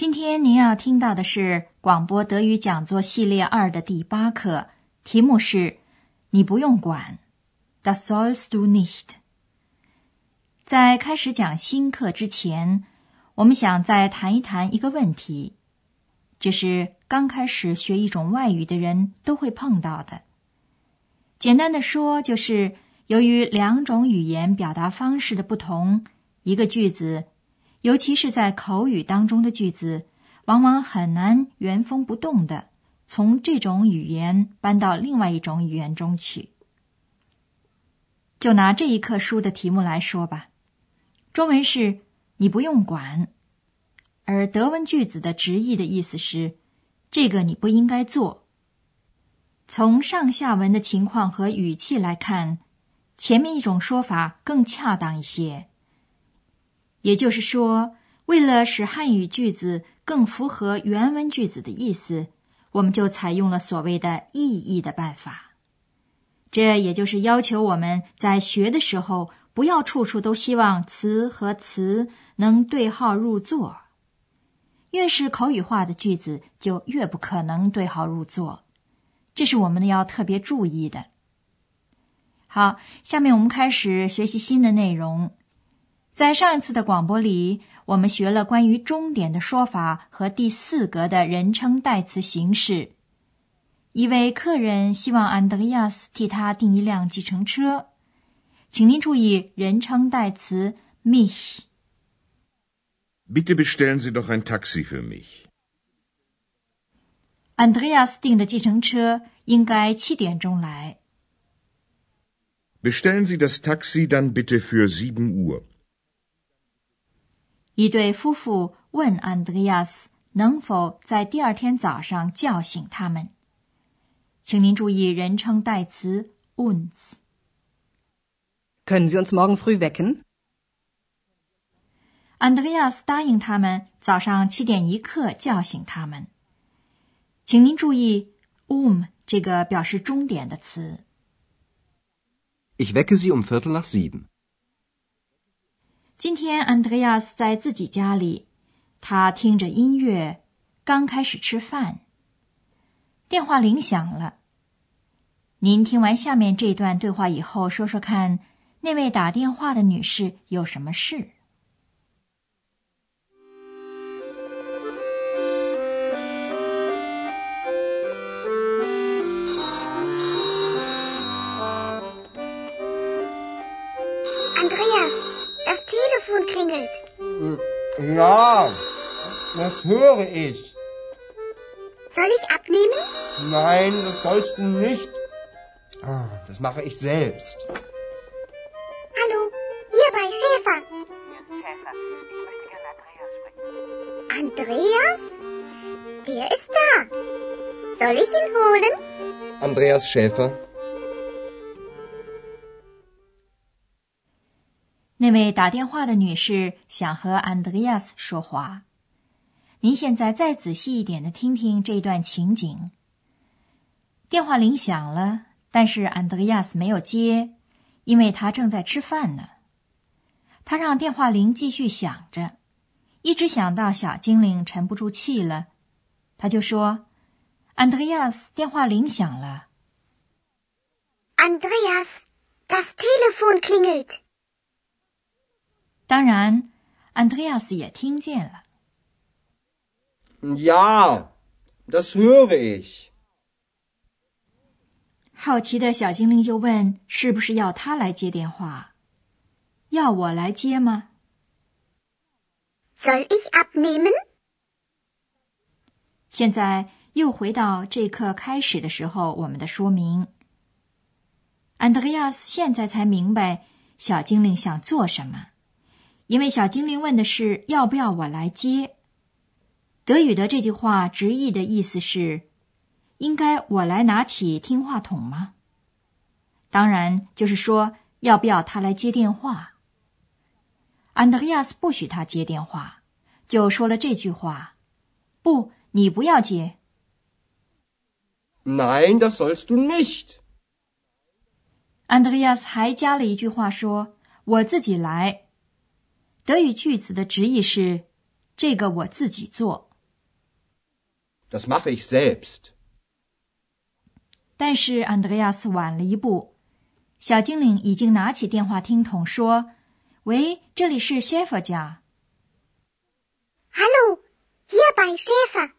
今天您要听到的是广播德语讲座系列二的第八课，题目是“你不用管 ”，Das sollst du nicht。在开始讲新课之前，我们想再谈一谈一个问题，这是刚开始学一种外语的人都会碰到的。简单的说，就是由于两种语言表达方式的不同，一个句子。尤其是在口语当中的句子，往往很难原封不动的从这种语言搬到另外一种语言中去。就拿这一课书的题目来说吧，中文是“你不用管”，而德文句子的直译的意思是“这个你不应该做”。从上下文的情况和语气来看，前面一种说法更恰当一些。也就是说，为了使汉语句子更符合原文句子的意思，我们就采用了所谓的意译的办法。这也就是要求我们在学的时候，不要处处都希望词和词能对号入座。越是口语化的句子，就越不可能对号入座，这是我们要特别注意的。好，下面我们开始学习新的内容。在上一次的广播里，我们学了关于终点的说法和第四格的人称代词形式。一位客人希望安德烈亚斯替他订一辆计程车，请您注意人称代词 mich。Bitte bestellen Sie doch ein Taxi für mich。安德烈亚斯订的计程车应该七点钟来。Bestellen Sie das Taxi dann bitte für sieben Uhr。一对夫妇问安德烈亚斯能否在第二天早上叫醒他们。请您注意人称代词 uns。Können Sie uns morgen früh wecken？安德烈亚斯答应他们早上七点一刻叫醒他们。请您注意 um 这个表示终点的词。Ich wecke Sie um Viertel nach sieben。今天，安德烈亚斯在自己家里，他听着音乐，刚开始吃饭。电话铃响了。您听完下面这段对话以后，说说看，那位打电话的女士有什么事？klingelt. Ja, das höre ich. Soll ich abnehmen? Nein, das sollst du nicht. Das mache ich selbst. Hallo, hier bei Schäfer. Schäfer, ich möchte gerne Andreas sprechen. Andreas? Er ist da. Soll ich ihn holen? Andreas Schäfer. 那位打电话的女士想和安德烈亚斯说话。您现在再仔细一点的听听这段情景。电话铃响了，但是安德烈亚斯没有接，因为他正在吃饭呢。他让电话铃继续响着，一直响到小精灵沉不住气了，他就说：“安德烈亚斯，电话铃响了。” Andreas，das Telefon klingelt。当然，安德烈亚斯也听见了。Ja, das höre ich。好奇的小精灵就问：“是不是要他来接电话？要我来接吗？”Soll ich abnehmen？现在又回到这课开始的时候，我们的说明。安德烈亚斯现在才明白小精灵想做什么。因为小精灵问的是要不要我来接，德语的这句话直译的意思是：应该我来拿起听话筒吗？当然，就是说要不要他来接电话。安德烈亚斯不许他接电话，就说了这句话：“不，你不要接。” Nein, das sollst du nicht. 安德烈亚斯还加了一句话说：“我自己来。”德语句子的直译是：“这个我自己做。” Das mache ich selbst. 但是安德烈亚斯晚了一步，小精灵已经拿起电话听筒说：“喂，这里是 Schäfer 家。” Hallo, hier bei Schäfer.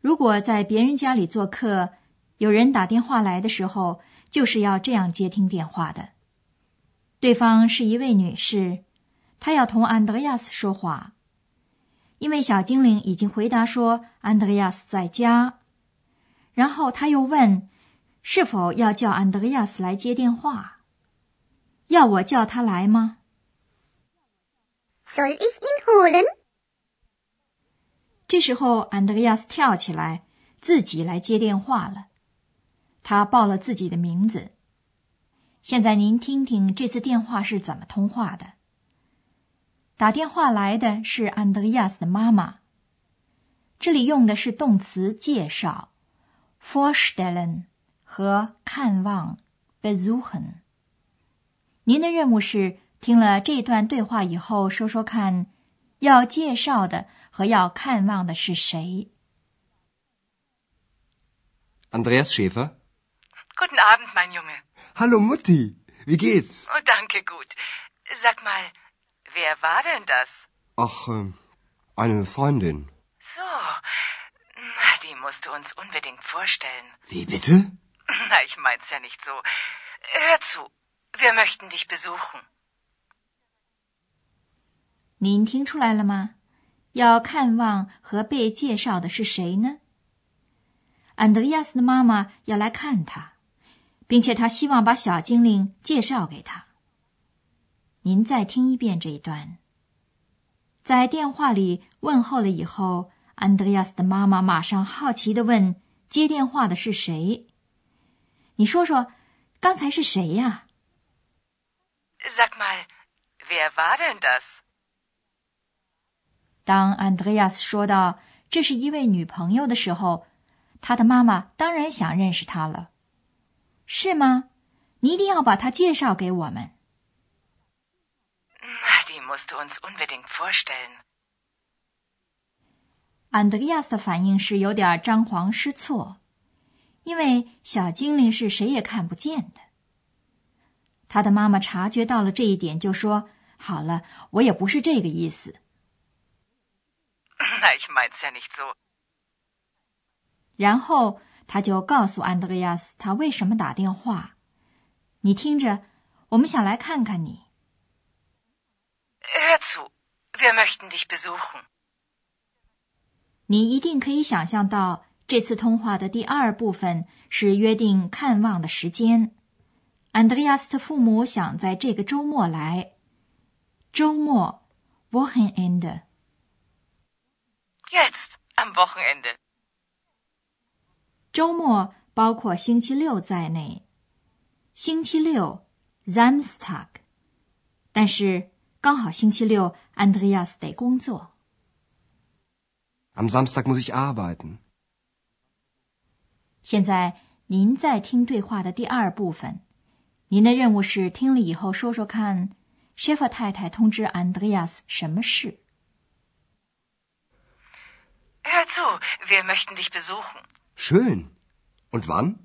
如果在别人家里做客，有人打电话来的时候，就是要这样接听电话的。对方是一位女士，她要同安德烈亚斯说话，因为小精灵已经回答说安德烈亚斯在家。然后他又问，是否要叫安德烈亚斯来接电话？要我叫他来吗？Soll ich ihn holen？这时候，安德烈亚斯跳起来，自己来接电话了。他报了自己的名字。现在您听听这次电话是怎么通话的。打电话来的是安德烈亚斯的妈妈。这里用的是动词介绍，vorstellen 和看望，besuchen。您的任务是听了这段对话以后，说说看，要介绍的。和要看望的是谁？Andreas Schäfer. Guten Abend, mein Junge. Hallo Mutti, wie geht's? Oh, danke gut. Sag mal, wer war denn das? Ach, äh, eine Freundin. So, na, die musst du uns unbedingt vorstellen. Wie bitte? Na, ich mein's ja nicht so. Hör zu, wir möchten dich besuchen. 您听出来了吗？要看望和被介绍的是谁呢？安德烈亚斯的妈妈要来看他， 并且他希望把小精灵介绍给他。您再听一遍这一段。在电话里问候了以后，安德烈亚斯的妈妈马上好奇的问：“接电话的是谁？你说说，刚才是谁呀？”Sag mal, wer war denn das? 当安德烈亚斯说到这是一位女朋友的时候，他的妈妈当然想认识他了，是吗？你一定要把他介绍给我们。安德烈亚斯的反应是有点张皇失措，因为小精灵是谁也看不见的。他的妈妈察觉到了这一点，就说：“好了，我也不是这个意思。” Na, ich mein's ja nicht so. 然后他就告诉安德烈亚斯他为什么打电话。你听着，我们想来看看你。Hör zu, wir möchten dich besuchen. 你一定可以想象到，这次通话的第二部分是约定看望的时间。安德烈亚斯的父母想在这个周末来。周末，Wochenende。Jetzt am Wochenende。周末包括星期六在内。星期六，Samstag。但是刚好星期六，Andreas 得工作。Am Samstag muss ich arbeiten。现在您在听对话的第二部分。您的任务是听了以后说说看，Schäfer 太太通知 Andreas 什么事。Hör zu, wir möchten dich besuchen. Schön. Und wann?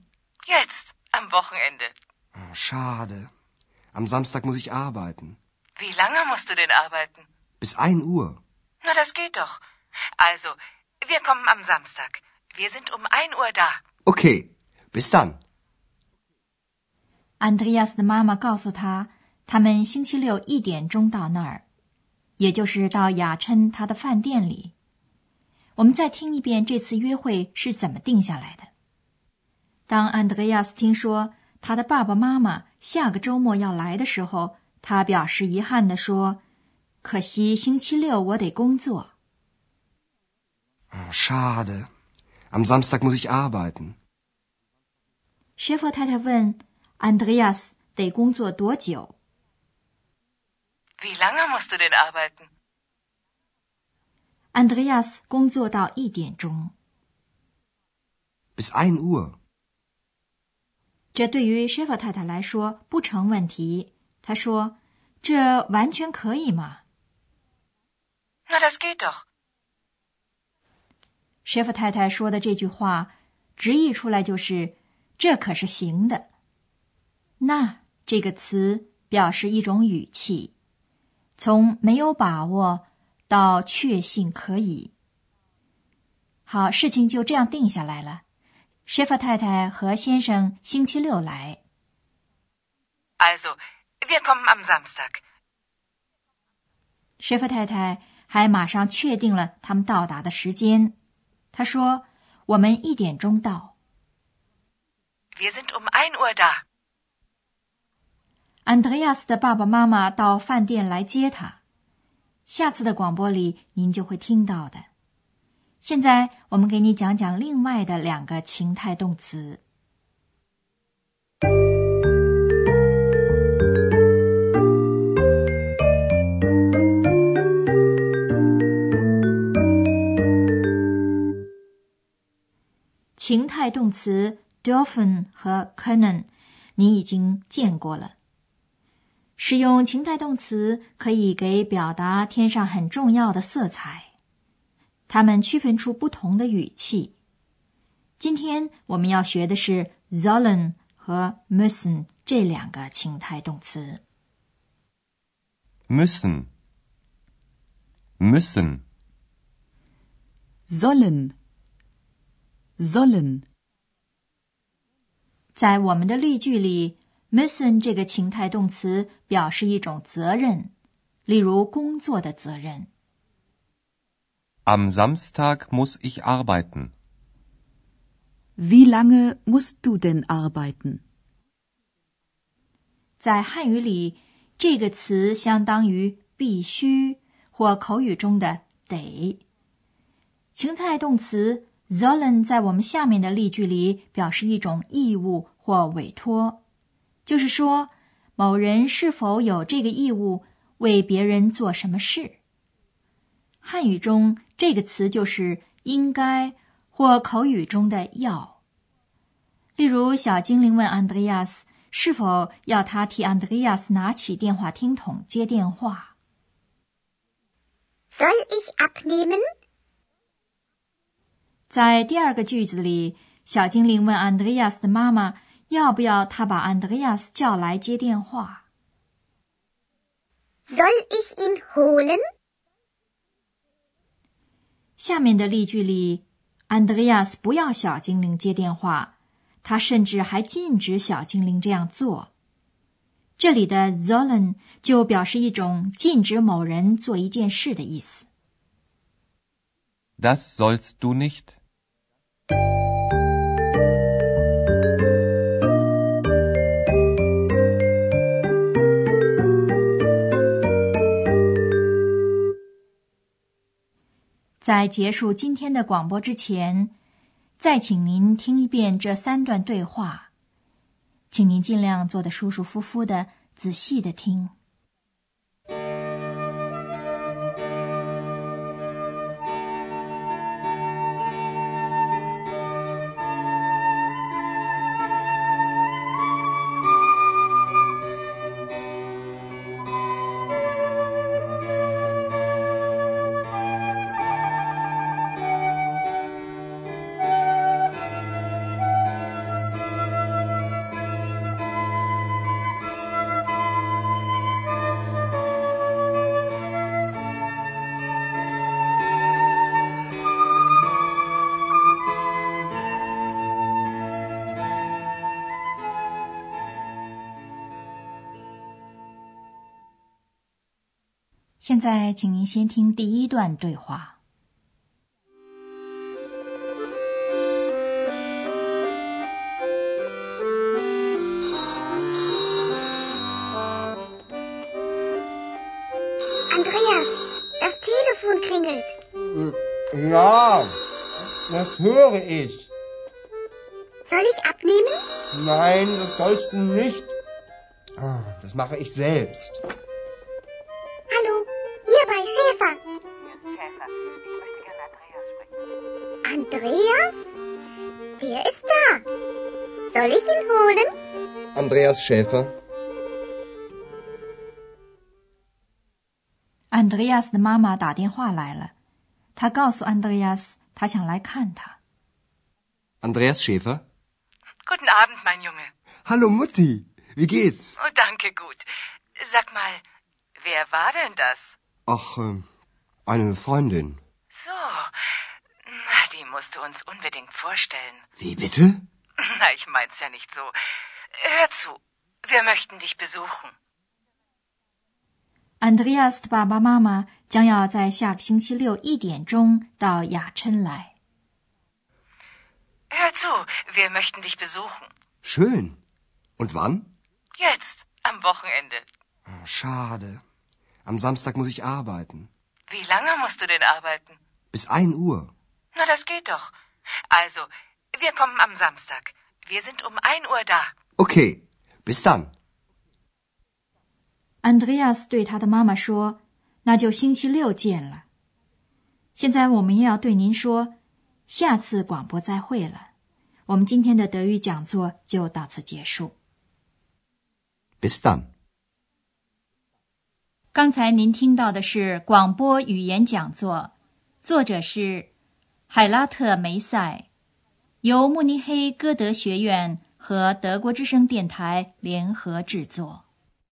Jetzt, am Wochenende. Schade. Am Samstag muss ich arbeiten. Wie lange musst du denn arbeiten? Bis ein Uhr. Na, das geht doch. Also, wir kommen am Samstag. Wir sind um ein Uhr da. Okay, bis dann. Andreas 的妈妈告诉他，他们星期六一点钟到那儿，也就是到雅琛他的饭店里。 我们再听一遍这次约会是怎么定下来的。当安德烈亚斯听说他的爸爸妈妈下个周末要来的时候，他表示遗憾地说：“可惜星期六我得工作。” Schade. Am Samstag muss ich arbeiten. 舍弗太太问安德烈亚斯得工作多久。Wie lange musst du denn arbeiten? 安德烈亚斯工作到一点钟。Bis 1 Uhr. 这对于舍弗太太来说不成问题。她说：“这完全可以嘛。Na, das geht doch. ”舍弗太太说的这句话，直译出来就是“这可是行的”。那这个词表示一种语气，从没有把握到确信可以。好，事情就这样定下来了。舍弗太太和先生星期六来。Also, wir kommen am Samstag. 太太还马上确定了他们到达的时间。她说：“我们一点钟到。Wir sind um 1 Uhr da. ”安德烈亚斯的爸爸妈妈到饭店来接他。下次的广播里您就会听到的。现在我们给你讲讲另外的两个情态动词。情态动词 “dolphin” 和 können 你已经见过了。使用情态动词可以给表达添上很重要的色彩，它们区分出不同的语气。今天我们要学的是 sollen 和 müssen 这两个情态动词。müssen müssen Sollen. Sollen. 在我们的例句里，müssen 这个情态动词表示一种责任，例如工作的责任。Am Samstag muss ich arbeiten. Wie lange musst du denn arbeiten? 在汉语里，这个词相当于必须或口语中的得。情态动词 sollen 在我们下面的例句里表示一种义务或委托，就是说某人是否有这个义务为别人做什么事。汉语中这个词就是应该或口语中的要。例如，小精灵问安德烈亚斯是否要他替安德烈亚斯拿起电话听筒接电话。Soll ich abnehmen? 在第二个句子里，小精灵问安德烈亚斯的妈妈要不要他把安德烈亚斯叫来接电话。Soll ich ihn holen? 下面的例句里，安德烈亚斯不要小精灵接电话，他甚至还禁止小精灵这样做。这里的 sollen 就表示一种禁止某人做一件事的意思。Das sollst du nicht. 在结束今天的广播之前，再请您听一遍这三段对话，请您尽量坐得舒舒服服的，仔细的听。在，请您先听第一段对话。 Andreas, das Telefon klingelt. Ja, Das höre ich. Soll ich abnehmen? Nein, das sollst du nicht. Ah, Das mache ich selbst. Der ist da. Soll ich ihn holen? Andreas Schäfer.安德烈亚斯的妈妈打电话来了，她告诉安德烈亚斯，她想来看他。 Andreas Schäfer. Guten Abend, mein Junge. Hallo Mutti. Wie geht's? Oh, danke, gut. Sag mal, wer war denn das? Ach, ähm, eine Freundin. So, na, die musst du uns unbedingt vorstellen. Wie bitte? Na, ich mein's ja nicht so. Hör zu, wir möchten dich besuchen. 安德烈亚斯的爸爸妈妈将要在下个星期六一点钟到雅琛来。 Hör zu, wir möchten dich besuchen. Schön. Und wann? Jetzt, am Wochenende. Oh, Schade. Am Samstag muss ich arbeiten. Wie lange musst du denn arbeiten? Bis ein Uhr. Na, das geht doch. Also, wir kommen am Samstag. Wir sind um ein Uhr da. Okay. 亚斯对他的妈妈说：“那就星期六见了。”现在我们也要对您说，下次广播再会了。我们今天的德语讲座就到此结束。Bis dann. 刚才您听到的是广播语言讲座，作者是海拉特梅塞，由慕尼黑歌德学院和德国之声电台联合制作。